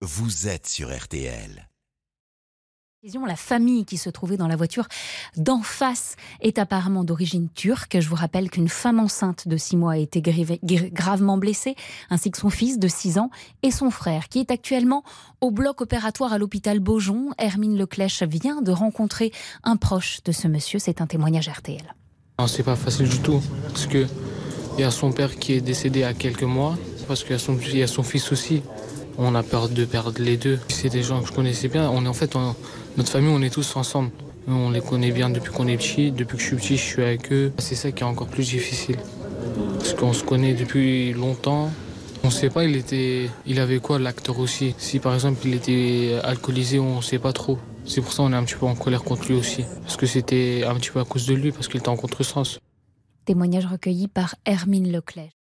vous êtes sur RTL. La famille qui se trouvait dans la voiture d'en face est apparemment d'origine turque. Je vous rappelle qu'une femme enceinte de 6 mois a été gravement blessée, ainsi que son fils de 6 ans et son frère, qui est actuellement au bloc opératoire à l'hôpital Beaujon. Hermine Leclèche vient de rencontrer un proche de ce monsieur. C'est un témoignage RTL. C'est pas facile du tout, parce que il y a son père qui est décédé à quelques mois, parce qu'il y, y, a son fils aussi. On a peur de perdre les deux. C'est des gens que je connaissais bien. On est en fait, notre famille, on est tous ensemble. On les connaît bien depuis qu'on est petit. Depuis que je suis petit, je suis avec eux. C'est ça qui est encore plus difficile. Parce qu'on se connaît depuis longtemps. On ne sait pas, il, était, il avait quoi l'acteur aussi? Si par exemple il était alcoolisé, on ne sait pas trop. C'est pour ça qu'on est un petit peu en colère contre lui aussi. Parce que c'était un petit peu à cause de lui, parce qu'il était en contresens. Témoignage recueilli par Hermine Leclerc.